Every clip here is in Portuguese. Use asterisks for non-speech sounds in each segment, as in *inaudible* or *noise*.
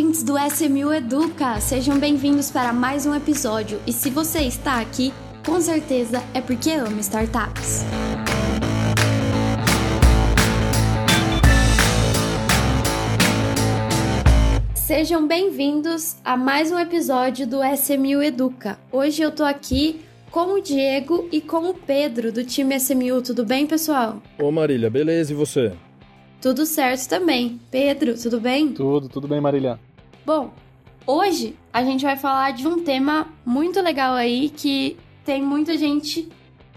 ouvintes do SMU Educa! Sejam bem-vindos para mais um episódio. E se você está aqui, com certeza é porque ama startups. Sejam bem-vindos a mais um episódio do SMU Educa. Hoje eu tô aqui com o Diego e com o Pedro do time SMU. Tudo bem, pessoal? Ô Marília, beleza e você? Tudo certo também. Pedro, tudo bem? Tudo, tudo bem, Marília. Bom, hoje a gente vai falar de um tema muito legal aí que tem muita gente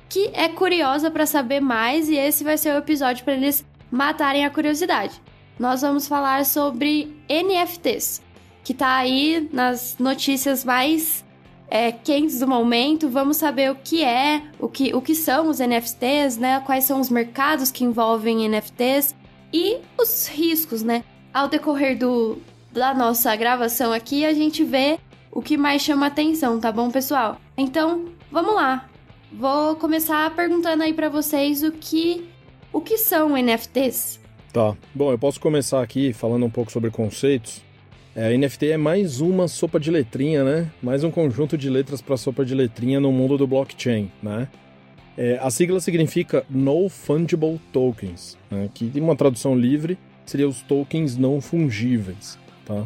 que é curiosa para saber mais e esse vai ser o episódio para eles matarem a curiosidade. Nós vamos falar sobre NFTs, que tá aí nas notícias mais é, quentes do momento. Vamos saber o que é, o que, o que são os NFTs, né? Quais são os mercados que envolvem NFTs e os riscos, né? Ao decorrer do, da nossa gravação aqui, a gente vê o que mais chama atenção, tá bom, pessoal? Então, vamos lá. Vou começar perguntando aí para vocês o que o que são NFTs. Tá. Bom, eu posso começar aqui falando um pouco sobre conceitos. É, NFT é mais uma sopa de letrinha, né? Mais um conjunto de letras para sopa de letrinha no mundo do blockchain, né? É, a sigla significa No Fungible Tokens, né, que em uma tradução livre seria os tokens não fungíveis, tá?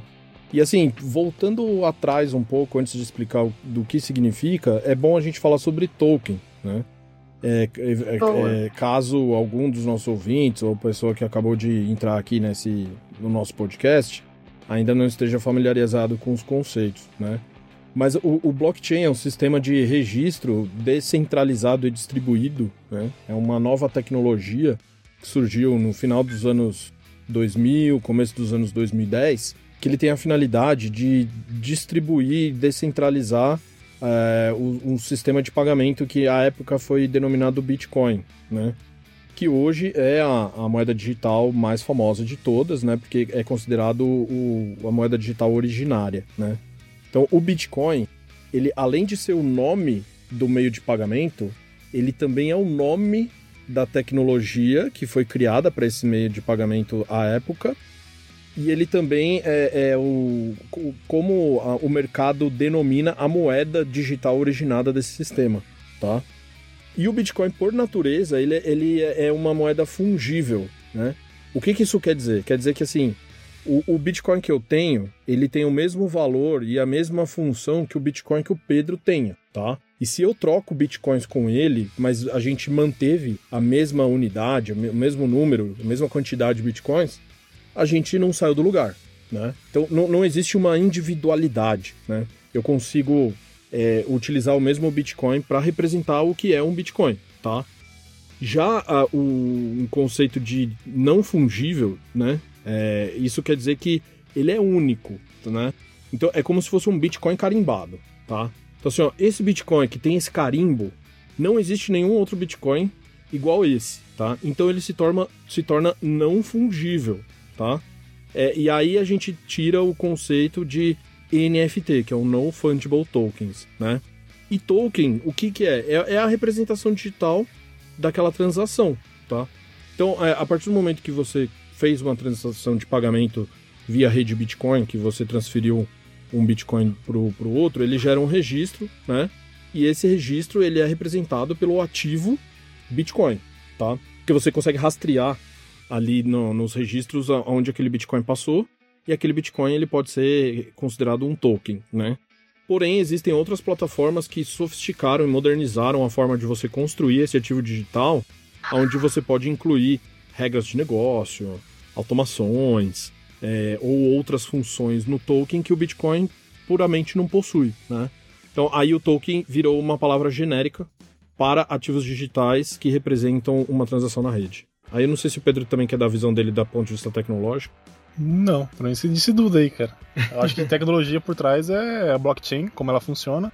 E assim, voltando atrás um pouco antes de explicar do que significa, é bom a gente falar sobre token, né? É, é, é, é caso algum dos nossos ouvintes ou pessoa que acabou de entrar aqui nesse no nosso podcast ainda não esteja familiarizado com os conceitos, né? Mas o, o, blockchain é um sistema de registro descentralizado e distribuído. Né? É uma nova tecnologia que surgiu no final dos anos 2000, começo dos anos 2010, que ele tem a finalidade de distribuir, descentralizar é, um sistema de pagamento que à época foi denominado Bitcoin, né? que hoje é a, a, moeda digital mais famosa de todas, né? Porque é considerado o, a moeda digital originária, né? Então, o Bitcoin, ele além de ser o nome do meio de pagamento, ele também é o nome da tecnologia que foi criada para esse meio de pagamento à época. E ele também é, é o como a, o mercado denomina a moeda digital originada desse sistema, tá? E o Bitcoin, por natureza, ele, ele é uma moeda fungível, né? O que, que isso quer dizer? Quer dizer que, assim, o, o, Bitcoin que eu tenho, ele tem o mesmo valor e a mesma função que o Bitcoin que o Pedro tenha, tá? E se eu troco Bitcoins com ele, mas a gente manteve a mesma unidade, o mesmo número, a mesma quantidade de Bitcoins, a gente não saiu do lugar, né? Então não, não existe uma individualidade, né? Eu consigo é, utilizar o mesmo Bitcoin para representar o que é um Bitcoin, tá? Já a, o um conceito de não fungível, né? É, isso quer dizer que ele é único, né? Então é como se fosse um Bitcoin carimbado, tá? Então assim, ó, esse Bitcoin que tem esse carimbo, não existe nenhum outro Bitcoin igual esse, tá? Então ele se torna, se torna não fungível, tá? É, e aí a gente tira o conceito de NFT, que é o Non Fungible Tokens, né? E token, o que que é? É, é a representação digital daquela transação, tá? Então, é, a partir do momento que você fez uma transação de pagamento via rede Bitcoin, que você transferiu um Bitcoin para o outro, ele gera um registro, né? E esse registro ele é representado pelo ativo Bitcoin, tá? Que você consegue rastrear ali no, nos registros onde aquele Bitcoin passou e aquele Bitcoin ele pode ser considerado um token, né? Porém, existem outras plataformas que sofisticaram e modernizaram a forma de você construir esse ativo digital, onde você pode incluir regras de negócio, automações é, ou outras funções no token que o Bitcoin puramente não possui, né? Então aí o token virou uma palavra genérica para ativos digitais que representam uma transação na rede. Aí eu não sei se o Pedro também quer dar a visão dele da ponto de vista tecnológico. Não, pra mim você disse dúvida aí, cara. Eu acho que *laughs* tecnologia por trás é a blockchain, como ela funciona.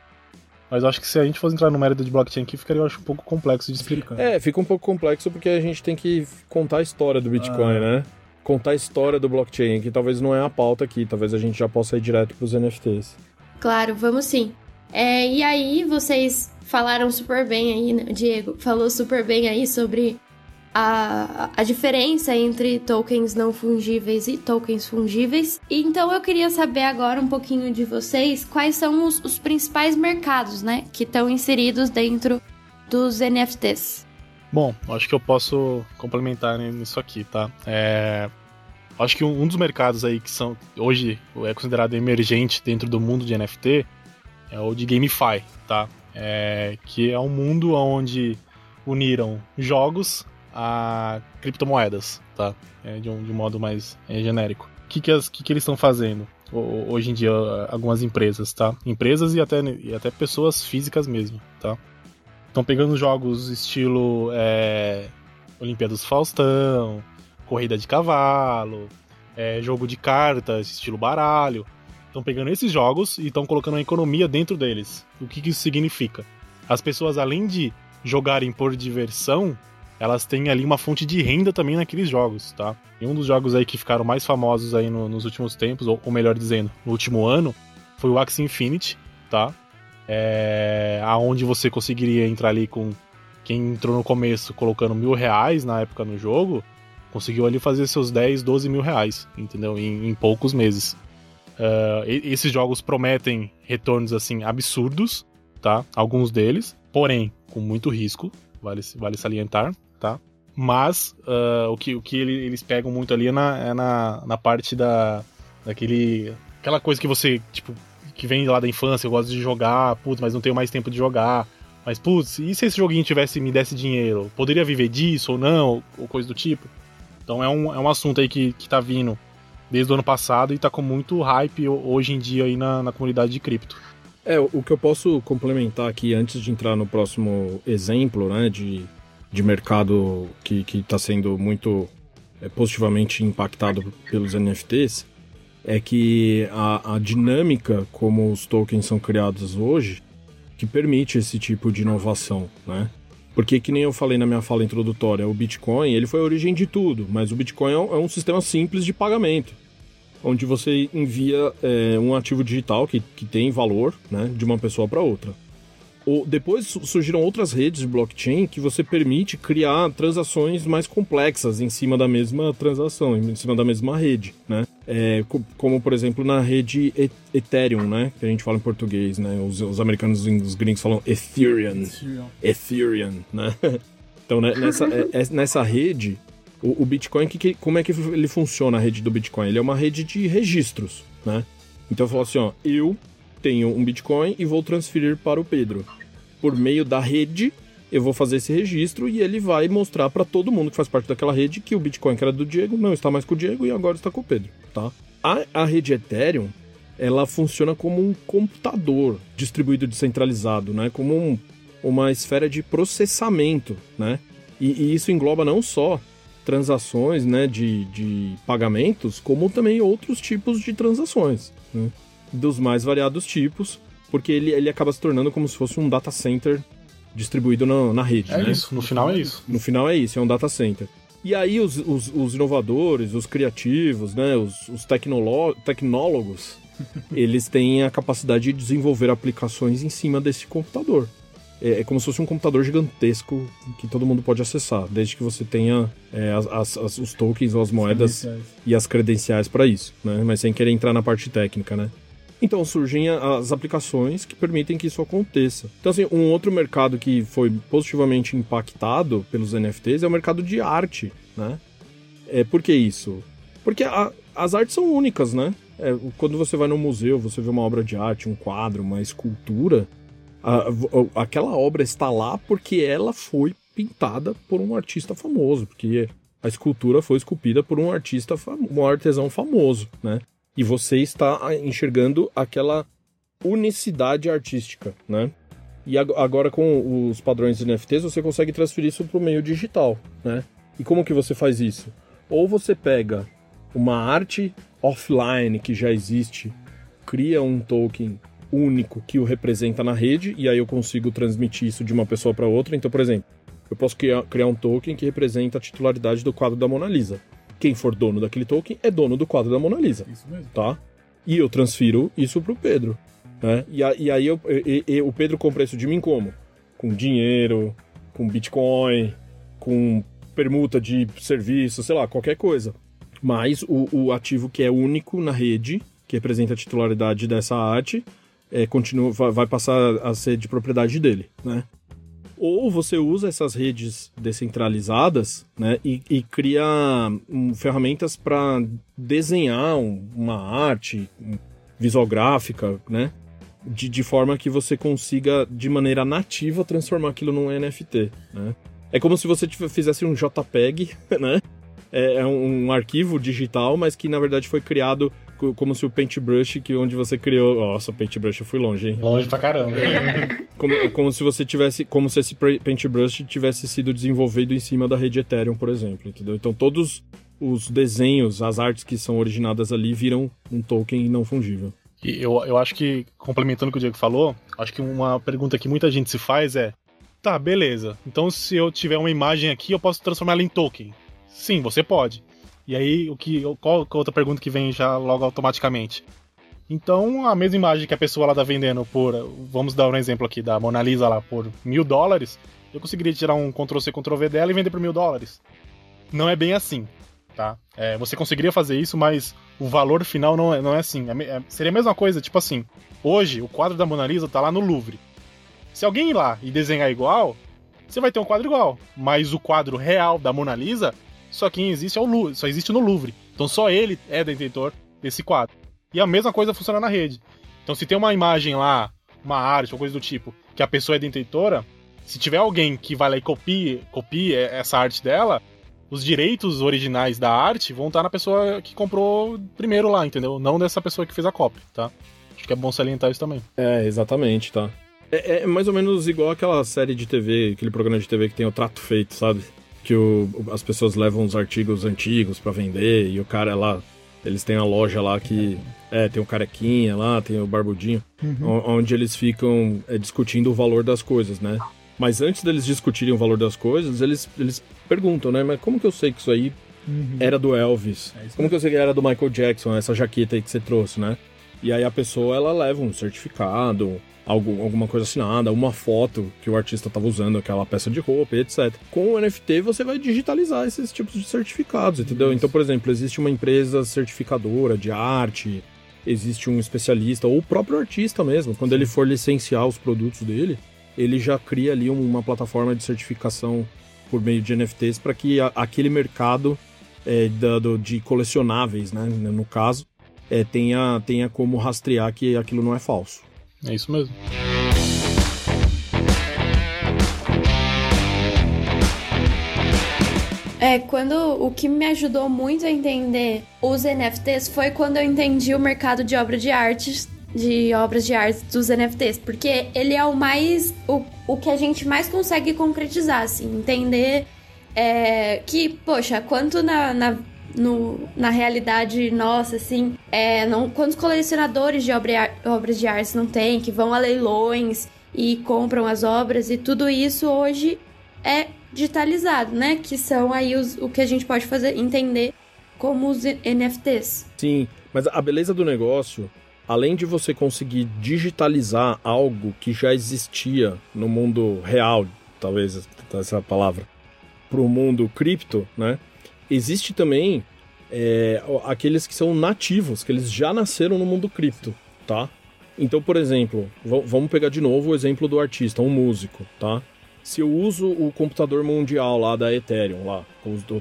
Mas eu acho que se a gente fosse entrar no mérito de blockchain aqui, ficaria eu acho, um pouco complexo de explicar. É, fica um pouco complexo porque a gente tem que contar a história do Bitcoin, ah. né? Contar a história do blockchain, que talvez não é a pauta aqui, talvez a gente já possa ir direto para os NFTs. Claro, vamos sim. É, e aí, vocês falaram super bem aí, né? Diego falou super bem aí sobre a, a diferença entre tokens não fungíveis e tokens fungíveis. Então eu queria saber agora um pouquinho de vocês quais são os, os principais mercados, né, que estão inseridos dentro dos NFTs. Bom, acho que eu posso complementar nisso aqui, tá? É, acho que um dos mercados aí que são hoje é considerado emergente dentro do mundo de NFT é o de GameFi, tá? É, que é um mundo onde uniram jogos a criptomoedas, tá? É, de, um, de um modo mais é, genérico. O que, que, que, que eles estão fazendo hoje em dia, algumas empresas, tá? Empresas e até, e até pessoas físicas mesmo, tá? Estão pegando jogos estilo é, Olimpíadas Faustão, Corrida de Cavalo, é, jogo de cartas, estilo baralho. Estão pegando esses jogos e estão colocando uma economia dentro deles. O que, que isso significa? As pessoas, além de jogarem por diversão, elas têm ali uma fonte de renda também naqueles jogos, tá? E um dos jogos aí que ficaram mais famosos aí no, nos últimos tempos, ou, ou, melhor dizendo, no último ano, foi o Axie Infinity, tá? É, aonde você conseguiria entrar ali com quem entrou no começo colocando mil reais na época no jogo, conseguiu ali fazer seus 10, 12 mil reais, entendeu? Em, em poucos meses. Uh, esses jogos prometem retornos assim absurdos, tá? Alguns deles, porém com muito risco, vale, vale salientar tá? Mas uh, o que, o que eles pegam muito ali é na, é na, na parte da. daquele. aquela coisa que você, tipo, que vem lá da infância, eu gosto de jogar, putz, mas não tenho mais tempo de jogar. Mas, putz, e se esse joguinho tivesse me desse dinheiro? Poderia viver disso ou não? Ou coisa do tipo? Então é um, é um assunto aí que, que tá vindo desde o ano passado e tá com muito hype hoje em dia aí na, na comunidade de cripto. É, o que eu posso complementar aqui antes de entrar no próximo exemplo, né, de de mercado que está sendo muito é, positivamente impactado pelos NFTs é que a, a, dinâmica como os tokens são criados hoje que permite esse tipo de inovação, né? Porque que nem eu falei na minha fala introdutória, o Bitcoin ele foi a origem de tudo, mas o Bitcoin é um, é um sistema simples de pagamento, onde você envia é, um ativo digital que, que tem valor, né, de uma pessoa para outra depois surgiram outras redes de blockchain que você permite criar transações mais complexas em cima da mesma transação, em cima da mesma rede, né? É, como, por exemplo, na rede Ethereum, né? Que a gente fala em português, né? Os, os americanos os gringos falam Ethereum. Ethereum, Ethereum né? *laughs* Então, né, nessa, é, é, nessa rede, o, o Bitcoin, que, que, como é que ele funciona, a rede do Bitcoin? Ele é uma rede de registros, né? Então, eu falo assim, ó, eu tenho um Bitcoin e vou transferir para o Pedro. Por meio da rede, eu vou fazer esse registro e ele vai mostrar para todo mundo que faz parte daquela rede que o Bitcoin que era do Diego não está mais com o Diego e agora está com o Pedro, tá? A, a rede Ethereum, ela funciona como um computador distribuído descentralizado, né? Como um, uma esfera de processamento, né? E, e, isso engloba não só transações, né, de, de pagamentos, como também outros tipos de transações, né? dos mais variados tipos, porque ele, ele acaba se tornando como se fosse um data center distribuído na, na rede. É né? isso, no final é isso. No final é isso, é um data center. E aí os, os, os inovadores, os criativos, né, os, os tecnólogos, *laughs* eles têm a capacidade de desenvolver aplicações em cima desse computador. É, é, como se fosse um computador gigantesco que todo mundo pode acessar, desde que você tenha é, as, as, os tokens ou as moedas e as credenciais para isso, né? Mas sem querer entrar na parte técnica, né? Então surgem as aplicações que permitem que isso aconteça. Então, assim, um outro mercado que foi positivamente impactado pelos NFTs é o mercado de arte, né? É, por que isso? Porque a, as artes são únicas, né? É, quando você vai no museu, você vê uma obra de arte, um quadro, uma escultura, aquela obra está lá porque ela foi pintada por um artista famoso, porque a escultura foi esculpida por um artista, um artesão famoso, né? e você está enxergando aquela unicidade artística, né? E agora com os padrões NFTs você consegue transferir isso para o meio digital, né? E como que você faz isso? Ou você pega uma arte offline que já existe, cria um token único que o representa na rede e aí eu consigo transmitir isso de uma pessoa para outra. Então, por exemplo, eu posso criar, criar um token que representa a titularidade do quadro da Mona Lisa quem for dono daquele token é dono do quadro da Mona Lisa. Isso mesmo. Tá? E eu transfiro isso pro Pedro. Né? E, a, e aí eu, e, e, o Pedro compra isso de mim como? Com dinheiro, com Bitcoin, com permuta de serviço, sei lá, qualquer coisa. Mas o, o ativo que é único na rede, que representa a titularidade dessa arte, é, continua, vai passar a ser de propriedade dele, né? Ou você usa essas redes descentralizadas né, e, e cria um, ferramentas para desenhar um, uma arte um, visuográfica, né? De, de forma que você consiga, de maneira nativa, transformar aquilo num NFT, né? É como se você fizesse um JPEG, *laughs* né? É, é um, um arquivo digital, mas que na verdade foi criado como se o Paintbrush, que onde você criou. Nossa, o Paintbrush eu fui longe, hein? Longe pra caramba. *laughs* como, como se você tivesse. Como se esse Paintbrush tivesse sido desenvolvido em cima da rede Ethereum, por exemplo. Entendeu? Então todos os desenhos, as artes que são originadas ali viram um token não fungível. E eu, eu acho que, complementando o que o Diego falou, acho que uma pergunta que muita gente se faz é: tá, beleza. Então se eu tiver uma imagem aqui, eu posso transformar ela em token. Sim, você pode. E aí, o que, qual, qual outra pergunta que vem já logo automaticamente? Então, a mesma imagem que a pessoa lá tá vendendo por, vamos dar um exemplo aqui da Mona Lisa lá por mil dólares, eu conseguiria tirar um Ctrl-C, Ctrl-V dela e vender por mil dólares. Não é bem assim, tá? É, você conseguiria fazer isso, mas o valor final não é, não é assim. É, é, seria a mesma coisa, tipo assim, hoje o quadro da Mona Lisa tá lá no Louvre. Se alguém ir lá e desenhar igual, você vai ter um quadro igual. Mas o quadro real da Mona Lisa só quem existe é o Louvre, só existe no Louvre. Então só ele é detentor desse quadro. E a mesma coisa funciona na rede. Então se tem uma imagem lá, uma arte ou coisa do tipo, que a pessoa é detentora, se tiver alguém que vai lá e copie, copie essa arte dela, os direitos originais da arte vão estar na pessoa que comprou primeiro lá, entendeu? Não dessa pessoa que fez a cópia, tá? Acho que é bom salientar isso também. É, exatamente, tá. É, é mais ou menos igual aquela série de TV, aquele programa de TV que tem o trato feito, sabe? Que o, as pessoas levam os artigos antigos para vender e o cara lá, eles têm a loja lá que é, tem o carequinha lá, tem o barbudinho, uhum. onde eles ficam é, discutindo o valor das coisas, né? Mas antes deles discutirem o valor das coisas, eles, eles perguntam, né? Mas como que eu sei que isso aí uhum. era do Elvis? É como que eu sei que era do Michael Jackson, essa jaqueta aí que você trouxe, né? E aí a pessoa, ela leva um certificado, algum, alguma coisa assinada, uma foto que o artista estava usando, aquela peça de roupa, etc. Com o NFT você vai digitalizar esses tipos de certificados, entendeu? Isso. Então, por exemplo, existe uma empresa certificadora de arte, existe um especialista, ou o próprio artista mesmo, quando Sim. ele for licenciar os produtos dele, ele já cria ali uma plataforma de certificação por meio de NFTs para que a, aquele mercado é, da, do, de colecionáveis, né, no caso, é, tenha, tenha como rastrear que aquilo não é falso. É isso mesmo. É, quando o que me ajudou muito a entender os NFTs foi quando eu entendi o mercado de obras de artes, de obras de arte dos NFTs, porque ele é o mais o, o que a gente mais consegue concretizar, assim, entender é, que, poxa, quanto na, na no, na realidade nossa, assim, é, não, quantos colecionadores de obra, obras de arte não tem, que vão a leilões e compram as obras e tudo isso hoje é digitalizado, né? Que são aí os, o que a gente pode fazer, entender como os NFTs. Sim, mas a beleza do negócio, além de você conseguir digitalizar algo que já existia no mundo real, talvez essa palavra, para o mundo cripto, né? Existe também é, aqueles que são nativos, que eles já nasceram no mundo cripto, tá? Então, por exemplo, vamos pegar de novo o exemplo do artista, um músico, tá? Se eu uso o computador mundial lá da Ethereum, lá,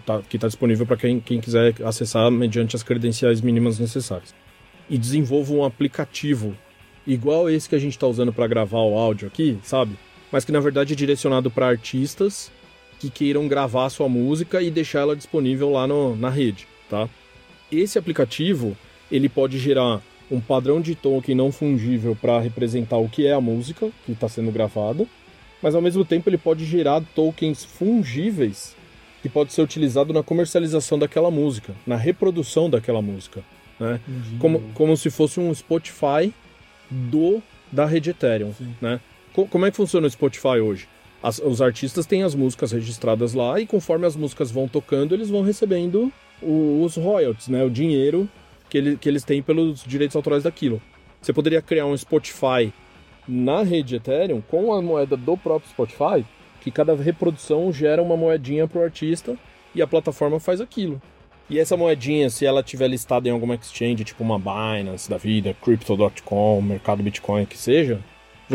tá, que está disponível para quem, quem quiser acessar mediante as credenciais mínimas necessárias, e desenvolvo um aplicativo igual esse que a gente está usando para gravar o áudio aqui, sabe? Mas que na verdade é direcionado para artistas que queiram gravar sua música e deixar ela disponível lá no, na rede, tá? Esse aplicativo, ele pode gerar um padrão de token não fungível para representar o que é a música que está sendo gravada, mas ao mesmo tempo ele pode gerar tokens fungíveis que pode ser utilizado na comercialização daquela música, na reprodução daquela música, né? Como, como se fosse um Spotify do da rede Ethereum, Sim. né? Como é que funciona o Spotify hoje? As, os artistas têm as músicas registradas lá e conforme as músicas vão tocando, eles vão recebendo o, os royalties, né? O dinheiro que, ele, que eles têm pelos direitos autorais daquilo. Você poderia criar um Spotify na rede Ethereum com a moeda do próprio Spotify que cada reprodução gera uma moedinha pro artista e a plataforma faz aquilo. E essa moedinha, se ela tiver listada em alguma exchange, tipo uma Binance da vida, Crypto.com, Mercado Bitcoin, que seja,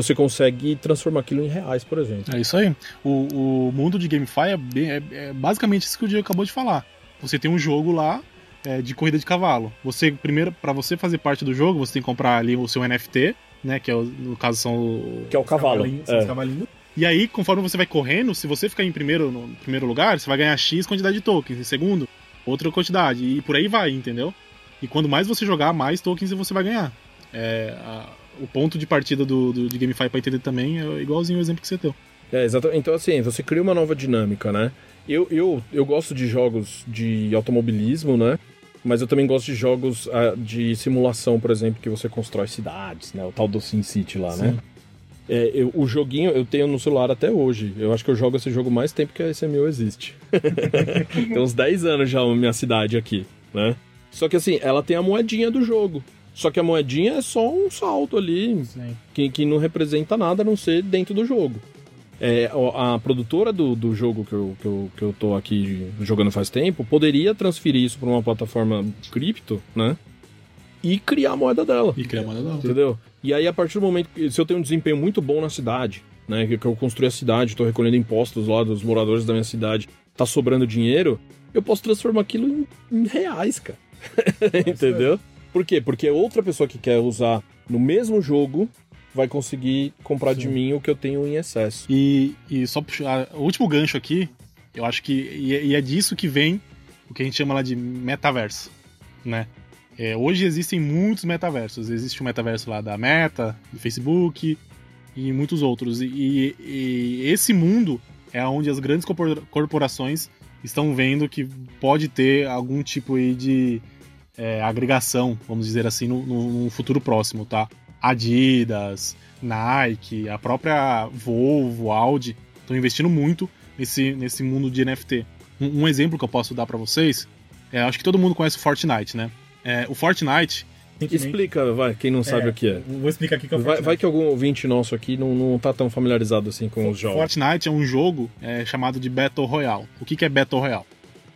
você consegue transformar aquilo em reais, por exemplo. É isso aí. O, o mundo de GameFi é, bem, é, é basicamente isso que o Diego acabou de falar. Você tem um jogo lá é, de corrida de cavalo. Você primeiro, para você fazer parte do jogo, você tem que comprar ali o seu NFT, né? Que é o, no caso são que é o cavalo. É. Cavalinhos. E aí, conforme você vai correndo, se você ficar em primeiro, no primeiro lugar, você vai ganhar X quantidade de tokens. Em segundo, outra quantidade. E por aí vai, entendeu? E quando mais você jogar, mais tokens você vai ganhar. É, a, o ponto de partida do, do, de GameFi para entender também é igualzinho o exemplo que você deu. É, exatamente. Então, assim, você cria uma nova dinâmica, né? Eu, eu, eu gosto de jogos de automobilismo, né? Mas eu também gosto de jogos uh, de simulação, por exemplo, que você constrói cidades, né? O tal do SimCity lá, né? Sim. né? É, eu, o joguinho eu tenho no celular até hoje. Eu acho que eu jogo esse jogo mais tempo que a SMU existe. *laughs* tem uns 10 anos já a minha cidade aqui, né? Só que assim, ela tem a moedinha do jogo. Só que a moedinha é só um salto ali, que, que não representa nada a não ser dentro do jogo. É, a produtora do, do jogo que eu, que, eu, que eu tô aqui jogando faz tempo poderia transferir isso para uma plataforma cripto, né? E criar a moeda dela. E criar a moeda dela. Entendeu? E aí, a partir do momento que se eu tenho um desempenho muito bom na cidade, né? Que, eu construí a cidade, estou recolhendo impostos lá dos moradores da minha cidade, tá sobrando dinheiro, eu posso transformar aquilo em, em reais, cara. *laughs* Entendeu? Por quê? Porque outra pessoa que quer usar no mesmo jogo vai conseguir comprar Sim. de mim o que eu tenho em excesso. E, e só puxar o último gancho aqui, eu acho que e, é, e é disso que vem o que a gente chama lá de metaverso, né? É, hoje existem muitos metaversos. Existe o metaverso lá da Meta, do Facebook e muitos outros. E, e esse mundo é onde as grandes corporações estão vendo que pode ter algum tipo de é, agregação, vamos dizer assim, no, no, futuro próximo, tá? Adidas, Nike, a própria Volvo, Audi estão investindo muito nesse, nesse mundo de NFT. Um, um exemplo que eu posso dar para vocês, é, acho que todo mundo conhece o Fortnite, né? É, o Fortnite Explica, vai, quem não sabe é, o que é. Vou explicar aqui que é o. Vai, vai que algum ouvinte nosso aqui não, não tá tão familiarizado assim com os jogos. Fortnite é um jogo é, chamado de Battle Royale. O que, que é Battle Royale?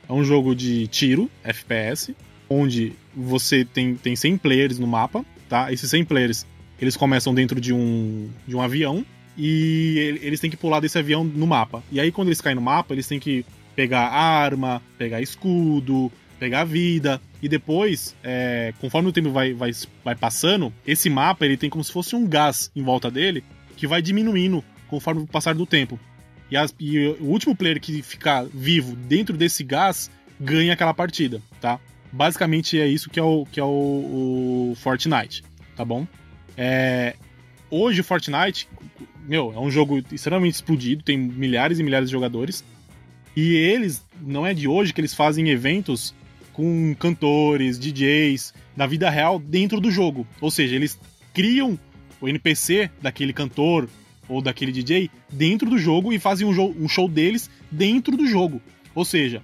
É um jogo de tiro, FPS, onde você tem, tem 100 players no mapa, tá? Esses 100 players, eles começam dentro de um, de um avião e eles têm que pular desse avião no mapa. E aí, quando eles caem no mapa, eles têm que pegar arma, pegar escudo, pegar vida. E depois, é, conforme o tempo vai, vai, vai passando, esse mapa ele tem como se fosse um gás em volta dele que vai diminuindo conforme o passar do tempo. E, as, e o último player que ficar vivo dentro desse gás ganha aquela partida, tá? Basicamente é isso que é o, que é o, o Fortnite, tá bom? É, hoje o Fortnite, meu, é um jogo extremamente explodido, tem milhares e milhares de jogadores. E eles, não é de hoje que eles fazem eventos com cantores, DJs, da vida real dentro do jogo. Ou seja, eles criam o NPC daquele cantor ou daquele DJ dentro do jogo e fazem um, um show deles dentro do jogo. Ou seja,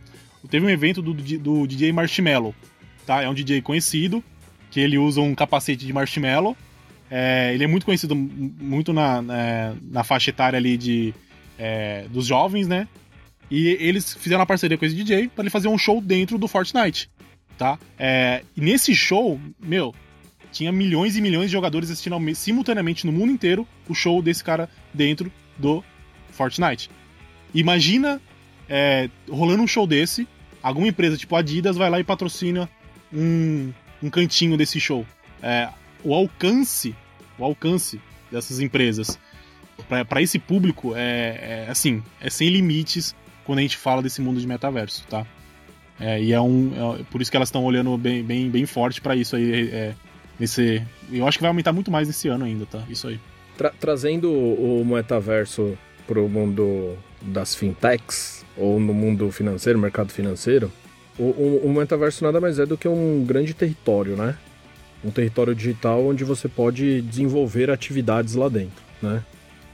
Teve um evento do, do DJ Marshmello, tá? É um DJ conhecido, que ele usa um capacete de marshmallow. É, ele é muito conhecido muito na, na, na faixa etária ali de, é, dos jovens, né? E eles fizeram uma parceria com esse DJ para ele fazer um show dentro do Fortnite, tá? É, e nesse show, meu, tinha milhões e milhões de jogadores assistindo simultaneamente no mundo inteiro o show desse cara dentro do Fortnite. Imagina é, rolando um show desse alguma empresa tipo Adidas vai lá e patrocina um, um cantinho desse show. É, o alcance, o alcance dessas empresas para esse público é, é, assim, é sem limites quando a gente fala desse mundo de metaverso, tá? É, e é um, é, por isso que elas estão olhando bem, bem, bem forte para isso aí. É, nesse, eu acho que vai aumentar muito mais nesse ano ainda, tá? Isso aí. Tra trazendo o metaverso pro mundo das fintechs, ou no mundo financeiro, mercado financeiro, o, o, o metaverso nada mais é do que um grande território, né? Um território digital onde você pode desenvolver atividades lá dentro, né?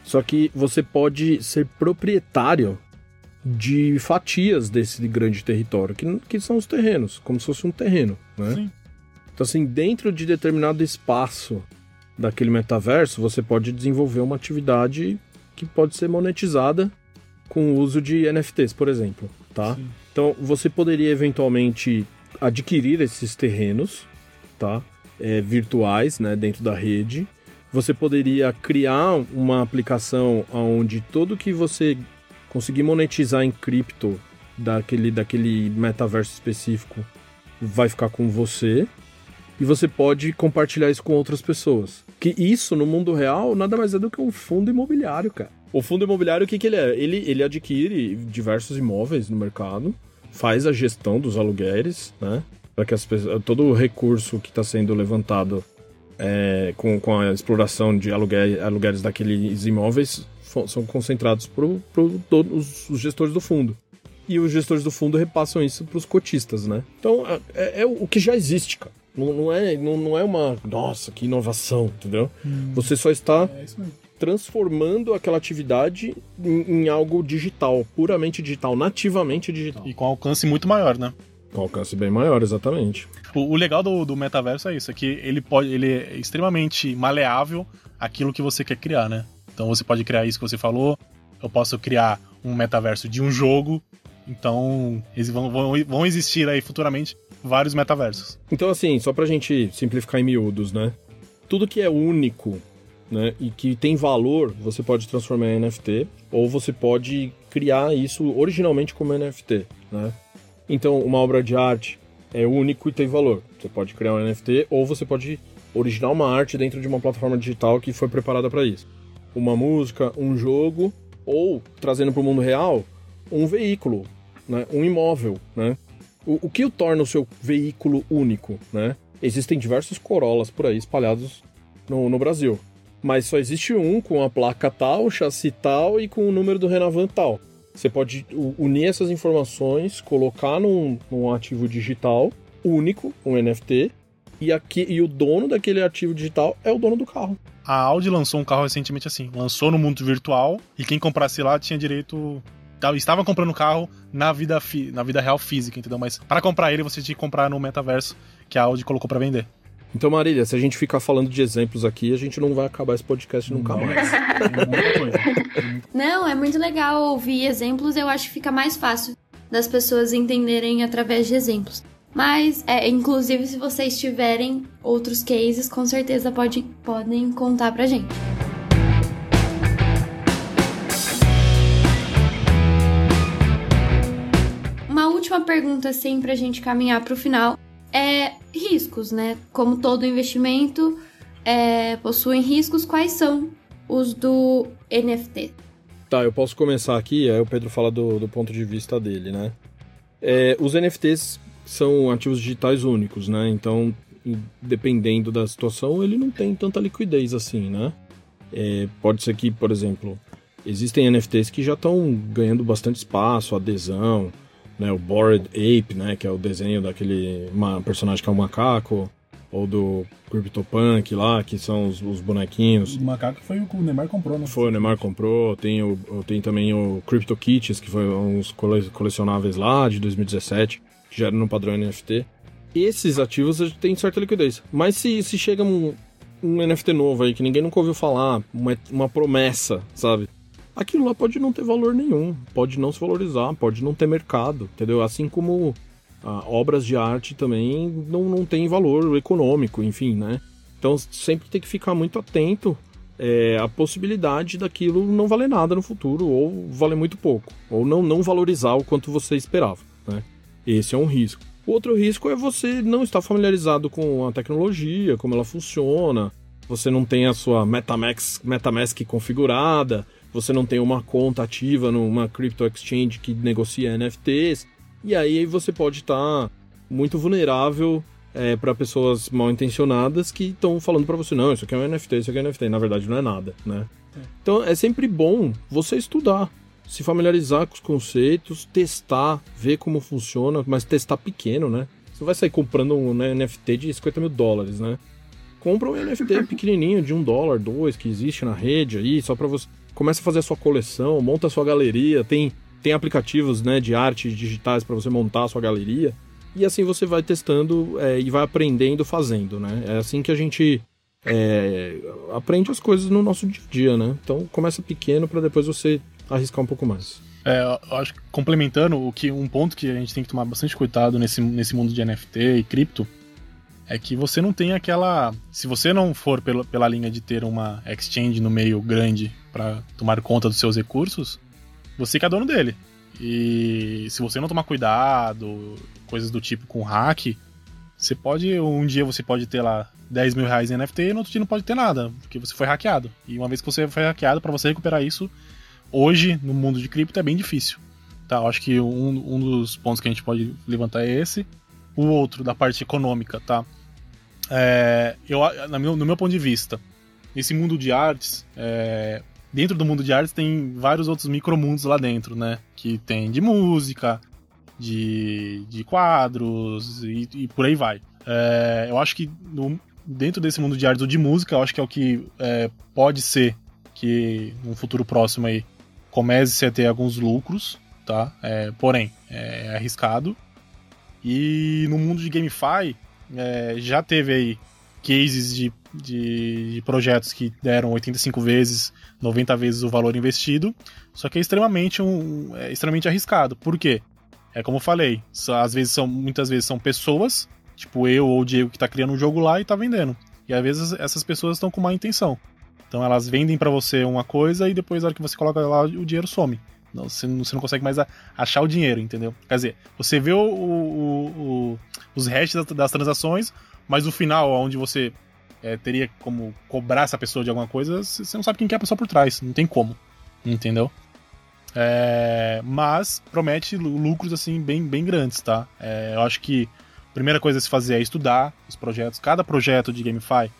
Só que você pode ser proprietário de fatias desse grande território, que, que são os terrenos, como se fosse um terreno, né? Sim. Então, assim, dentro de determinado espaço daquele metaverso, você pode desenvolver uma atividade que pode ser monetizada com o uso de NFTs, por exemplo, tá? Sim. Então, você poderia eventualmente adquirir esses terrenos, tá? É, virtuais, né, dentro da rede. Você poderia criar uma aplicação onde tudo que você conseguir monetizar em cripto daquele, daquele metaverso específico vai ficar com você e você pode compartilhar isso com outras pessoas. Que isso, no mundo real, nada mais é do que um fundo imobiliário, cara. O fundo imobiliário, o que, que ele é? Ele, ele adquire diversos imóveis no mercado, faz a gestão dos aluguéis, né? Para que as pessoas, todo o recurso que está sendo levantado é, com, com a exploração de aluguéis, aluguéis daqueles imóveis são concentrados para todos os gestores do fundo e os gestores do fundo repassam isso para os cotistas, né? Então é, é, é, o que já existe, cara. Não, não, é, não, não é uma. Nossa, que inovação, entendeu? Hum, Você só está é transformando aquela atividade em, em, algo digital, puramente digital, nativamente digital. E com alcance muito maior, né? Com alcance bem maior, exatamente. O, o legal do, do metaverso é isso, é que ele pode. ele é extremamente maleável aquilo que você quer criar, né? Então você pode criar isso que você falou. Eu posso criar um metaverso de um jogo então, eles vão, vão, vão existir aí futuramente vários metaversos. Então, assim, só pra gente simplificar em miúdos, né? Tudo que é único né, e que tem valor, você pode transformar em NFT, ou você pode criar isso originalmente como NFT, né? Então, uma obra de arte é único e tem valor. Você pode criar um NFT, ou você pode originar uma arte dentro de uma plataforma digital que foi preparada para isso. Uma música, um jogo, ou trazendo para o mundo real, um veículo, né? um imóvel. Né? O, o que o torna o seu veículo único? Né? Existem diversos Corollas por aí espalhados no, no Brasil. Mas só existe um com a placa tal, chassi tal e com o número do Renavan tal. Você pode unir essas informações, colocar num, num ativo digital único, um NFT, e, aqui, e o dono daquele ativo digital é o dono do carro. A Audi lançou um carro recentemente assim, lançou no mundo virtual e quem comprasse lá tinha direito estava comprando o carro na vida, na vida real física, entendeu? Mas para comprar ele, você tinha que comprar no metaverso que a Audi colocou para vender. Então, Marília, se a gente ficar falando de exemplos aqui, a gente não vai acabar esse podcast nunca mais. não, é muito legal ouvir exemplos, eu acho que fica mais fácil das pessoas entenderem através de exemplos. Mas, é, inclusive, se vocês tiverem outros cases, com certeza pode, podem contar pra gente. Uma última pergunta, assim, pra gente caminhar pro final. É riscos, né? Como todo investimento é, possuem riscos, quais são os do NFT? Tá, eu posso começar aqui, aí o Pedro fala do, do ponto de vista dele, né? É, os NFTs são ativos digitais únicos, né? Então, dependendo da situação, ele não tem tanta liquidez assim, né? É, pode ser que, por exemplo, existem NFTs que já estão ganhando bastante espaço, adesão, né? O Bored Ape, né? Que é o desenho daquele uma, personagem que é um macaco, ou do CryptoPunk lá, que são os, os bonequinhos. O macaco foi o que o Neymar comprou, né? Foi, o Neymar comprou. Tem, o, tem também o CryptoKitties, que foi uns colecionáveis lá de 2017 que já era no padrão NFT. Esses ativos têm certa liquidez. Mas se, se chega um, um NFT novo aí que ninguém nunca ouviu falar, uma, uma promessa, sabe? Aquilo lá pode não ter valor nenhum, pode não se valorizar, pode não ter mercado, entendeu? Assim como ah, obras de arte também não, não tem valor econômico, enfim, né? Então sempre tem que ficar muito atento é, à possibilidade daquilo não valer nada no futuro, ou valer muito pouco, ou não, não valorizar o quanto você esperava, né? Esse é um risco. Outro risco é você não estar familiarizado com a tecnologia, como ela funciona, você não tem a sua MetaMask, MetaMask configurada, você não tem uma conta ativa numa crypto exchange que negocia NFTs, e aí você pode estar muito vulnerável é, para pessoas mal intencionadas que estão falando para você: não, isso aqui é um NFT, isso aqui é um NFT. Na verdade, não é nada, né? É. Então é sempre bom você estudar se familiarizar com os conceitos, testar, ver como funciona, mas testar pequeno, né? Você vai sair comprando um né, NFT de 50 mil dólares, né? Compra um NFT pequenininho de um dólar, dois, que existe na rede aí, só para você. Começa a fazer a sua coleção, monta a sua galeria, tem, tem aplicativos né, de arte digitais para você montar a sua galeria. E assim você vai testando é, e vai aprendendo fazendo, né? É assim que a gente é, aprende as coisas no nosso dia a dia, né? Então começa pequeno para depois você arriscar um pouco mais. É, eu acho que complementando o que um ponto que a gente tem que tomar bastante cuidado nesse, nesse mundo de NFT e cripto é que você não tem aquela. Se você não for pela, pela linha de ter uma exchange no meio grande para tomar conta dos seus recursos, você que é dono dele. E se você não tomar cuidado, coisas do tipo com hack, você pode. Um dia você pode ter lá 10 mil reais em NFT e no outro dia não pode ter nada, porque você foi hackeado. E uma vez que você foi hackeado, para você recuperar isso, hoje, no mundo de cripto, é bem difícil. Tá, acho que um, um dos pontos que a gente pode levantar é esse. O outro, da parte econômica, tá? É, eu, no meu ponto de vista, nesse mundo de artes, é, dentro do mundo de artes tem vários outros micromundos lá dentro, né? Que tem de música, de, de quadros e, e por aí vai. É, eu acho que no, dentro desse mundo de artes ou de música, eu acho que é o que é, pode ser que no futuro próximo aí comece a ter alguns lucros, tá? É, porém, é arriscado. E no mundo de GameFi, é, já teve aí cases de, de, de, projetos que deram 85 vezes, 90 vezes o valor investido, só que é extremamente, um, é extremamente arriscado. Por quê? É como eu falei, às vezes são, muitas vezes são pessoas, tipo eu ou o Diego que está criando um jogo lá e está vendendo. E às vezes essas pessoas estão com má intenção. Então elas vendem para você uma coisa e depois na hora que você coloca lá o dinheiro some. Você, não, você não consegue mais achar o dinheiro, entendeu? Quer dizer, você vê o, o, o, os hashes das, das, transações, mas o final, onde você é, teria como cobrar essa pessoa de alguma coisa, você não sabe quem é a pessoa por trás. Não tem como. Entendeu? É, mas promete lucros assim bem, bem grandes, tá? É, eu acho que a primeira coisa a se fazer é estudar os projetos. Cada projeto de GameFi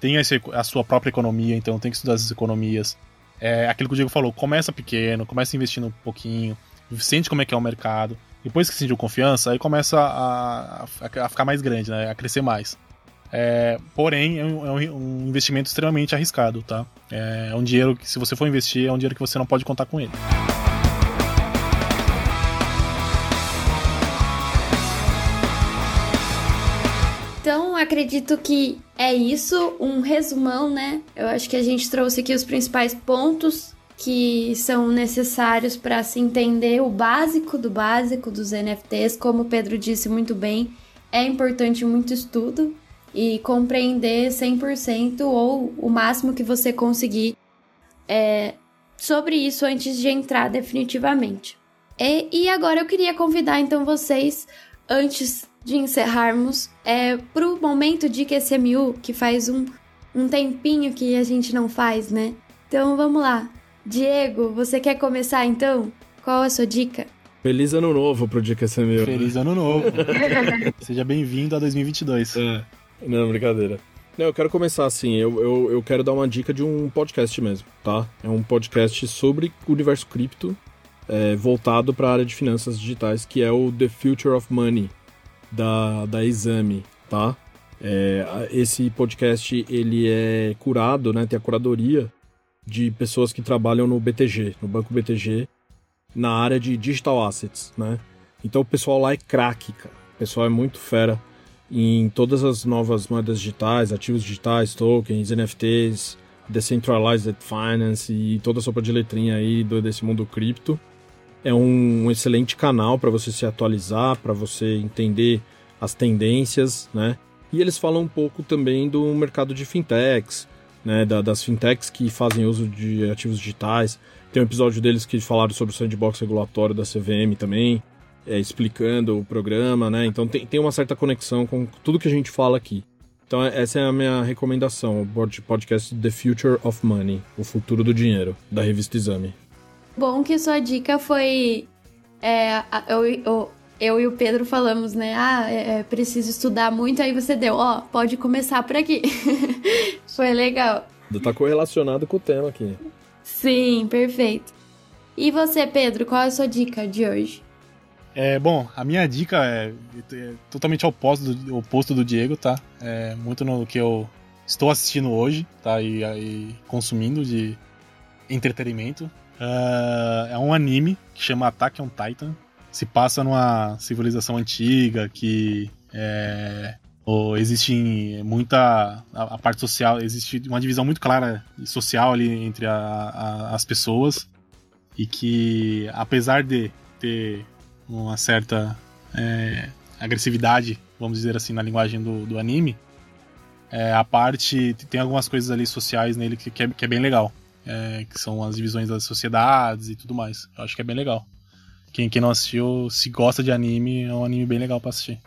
tem a sua própria economia, então tem que estudar essas economias. É aquilo que o Diego falou, começa pequeno, começa investindo um pouquinho, sente como é que é o mercado. Depois que sentiu confiança, aí começa a, a, ficar mais grande, né? A crescer mais. É, porém, é um, é um, investimento extremamente arriscado, tá? É, é um dinheiro que, se você for investir, é um dinheiro que você não pode contar com ele. Então, acredito que é isso, um resumão, né? Eu acho que a gente trouxe aqui os principais pontos que são necessários para se entender o básico do básico dos NFTs. Como o Pedro disse muito bem, é importante muito estudo e compreender 100% ou o máximo que você conseguir é, sobre isso antes de entrar definitivamente. E, e agora eu queria convidar então vocês, antes de encerrarmos, é, para o momento de QCMU, que faz um, um tempinho que a gente não faz, né? Então vamos lá. Diego, você quer começar então? Qual a sua dica? Feliz ano novo pro Dica QCMU. Feliz ano novo. *laughs* Seja bem-vindo a 2022. É. Não, brincadeira. Não, eu quero começar assim. Eu, eu, eu quero dar uma dica de um podcast mesmo, tá? É um podcast sobre o universo cripto, é, voltado para a área de finanças digitais, que é o The Future of Money da, da Exame, tá? É, esse podcast ele é curado, né? Tem a curadoria de pessoas que trabalham no BTG, no Banco BTG, na área de digital assets, né? Então o pessoal lá é craque, cara. O pessoal é muito fera em todas as novas moedas digitais, ativos digitais, tokens, NFTs, Decentralized Finance e toda a sopa de letrinha aí desse mundo cripto é um, excelente canal para você se atualizar, para você entender as tendências, né? E eles falam um pouco também do mercado de fintechs, né? Da, das fintechs que fazem uso de ativos digitais. Tem um episódio deles que falaram sobre o sandbox regulatório da CVM também, é, explicando o programa, né? Então tem, tem uma certa conexão com tudo que a gente fala aqui. Então essa é a minha recomendação, o podcast The Future of Money, o futuro do dinheiro, da revista Exame. Bom que sua dica foi. É, eu, eu, eu e o Pedro falamos, né? Ah, é, é, preciso estudar muito, aí você deu, ó, pode começar por aqui. *laughs* foi legal. Tá correlacionado com o tema aqui. Sim, perfeito. E você, Pedro, qual é a sua dica de hoje? É, bom, a minha dica é, é totalmente oposto do, oposto do Diego, tá? É muito no que eu estou assistindo hoje, tá? E, e consumindo de entretenimento. Uh, é um anime que chama Attack on Titan. Se passa numa civilização antiga que é, ou existe muita a, a, parte social existe uma divisão muito clara social ali entre a, a, as pessoas e que, apesar de ter uma certa é, agressividade, vamos dizer assim, na linguagem do, do anime, é, a parte tem algumas coisas ali sociais nele que, que, é, que é bem legal, é, que são as divisões das sociedades e tudo mais. Eu acho que é bem legal. Quem, quem não assistiu, se gosta de anime, é um anime bem legal para assistir.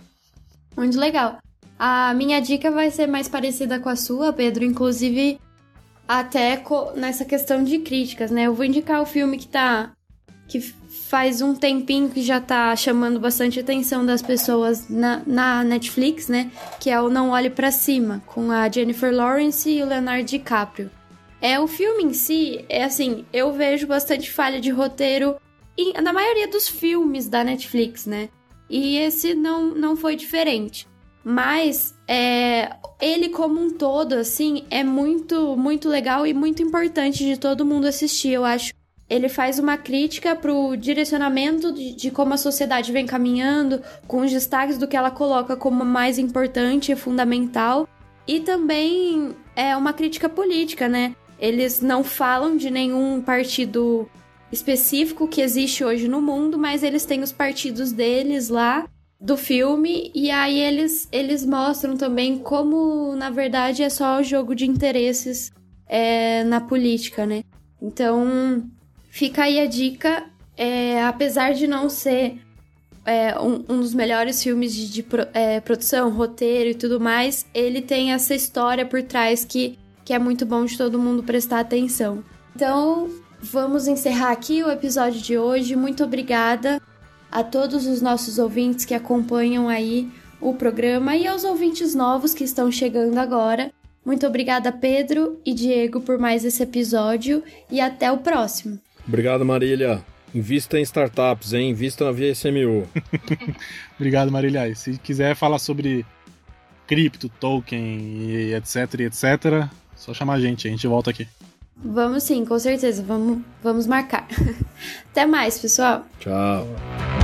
Muito legal. A minha dica vai ser mais parecida com a sua, Pedro, inclusive até nessa questão de críticas, né? Eu vou indicar o filme que tá. que faz um tempinho que já tá chamando bastante atenção das pessoas na, na Netflix, né? Que é o Não Olhe para Cima, com a Jennifer Lawrence e o Leonardo DiCaprio. É, o filme em si, é assim, eu vejo bastante falha de roteiro em, na maioria dos filmes da Netflix, né? E esse não, não foi diferente. Mas é, ele como um todo, assim, é muito, muito legal e muito importante de todo mundo assistir, eu acho. Ele faz uma crítica pro direcionamento de, de como a sociedade vem caminhando, com os destaques do que ela coloca como mais importante e fundamental. E também é uma crítica política, né? Eles não falam de nenhum partido específico que existe hoje no mundo, mas eles têm os partidos deles lá do filme e aí eles, eles mostram também como na verdade é só o jogo de interesses é, na política, né? Então fica aí a dica, é, apesar de não ser é, um, um, dos melhores filmes de, de é, produção, roteiro e tudo mais, ele tem essa história por trás que, que é muito bom de todo mundo prestar atenção. Então vamos encerrar aqui o episódio de hoje. Muito obrigada a todos os nossos ouvintes que acompanham aí o programa e aos ouvintes novos que estão chegando agora. Muito obrigada, Pedro e Diego, por mais esse episódio e até o próximo. Obrigado, Marília. Invista em startups, hein? Invista na VSMU. *laughs* Obrigado, Marília. Se quiser falar sobre cripto, token e etc, e etc, só chamar a gente, a gente volta aqui. Vamos sim, com certeza. Vamos, vamos marcar. *laughs* Até mais, pessoal. Tchau.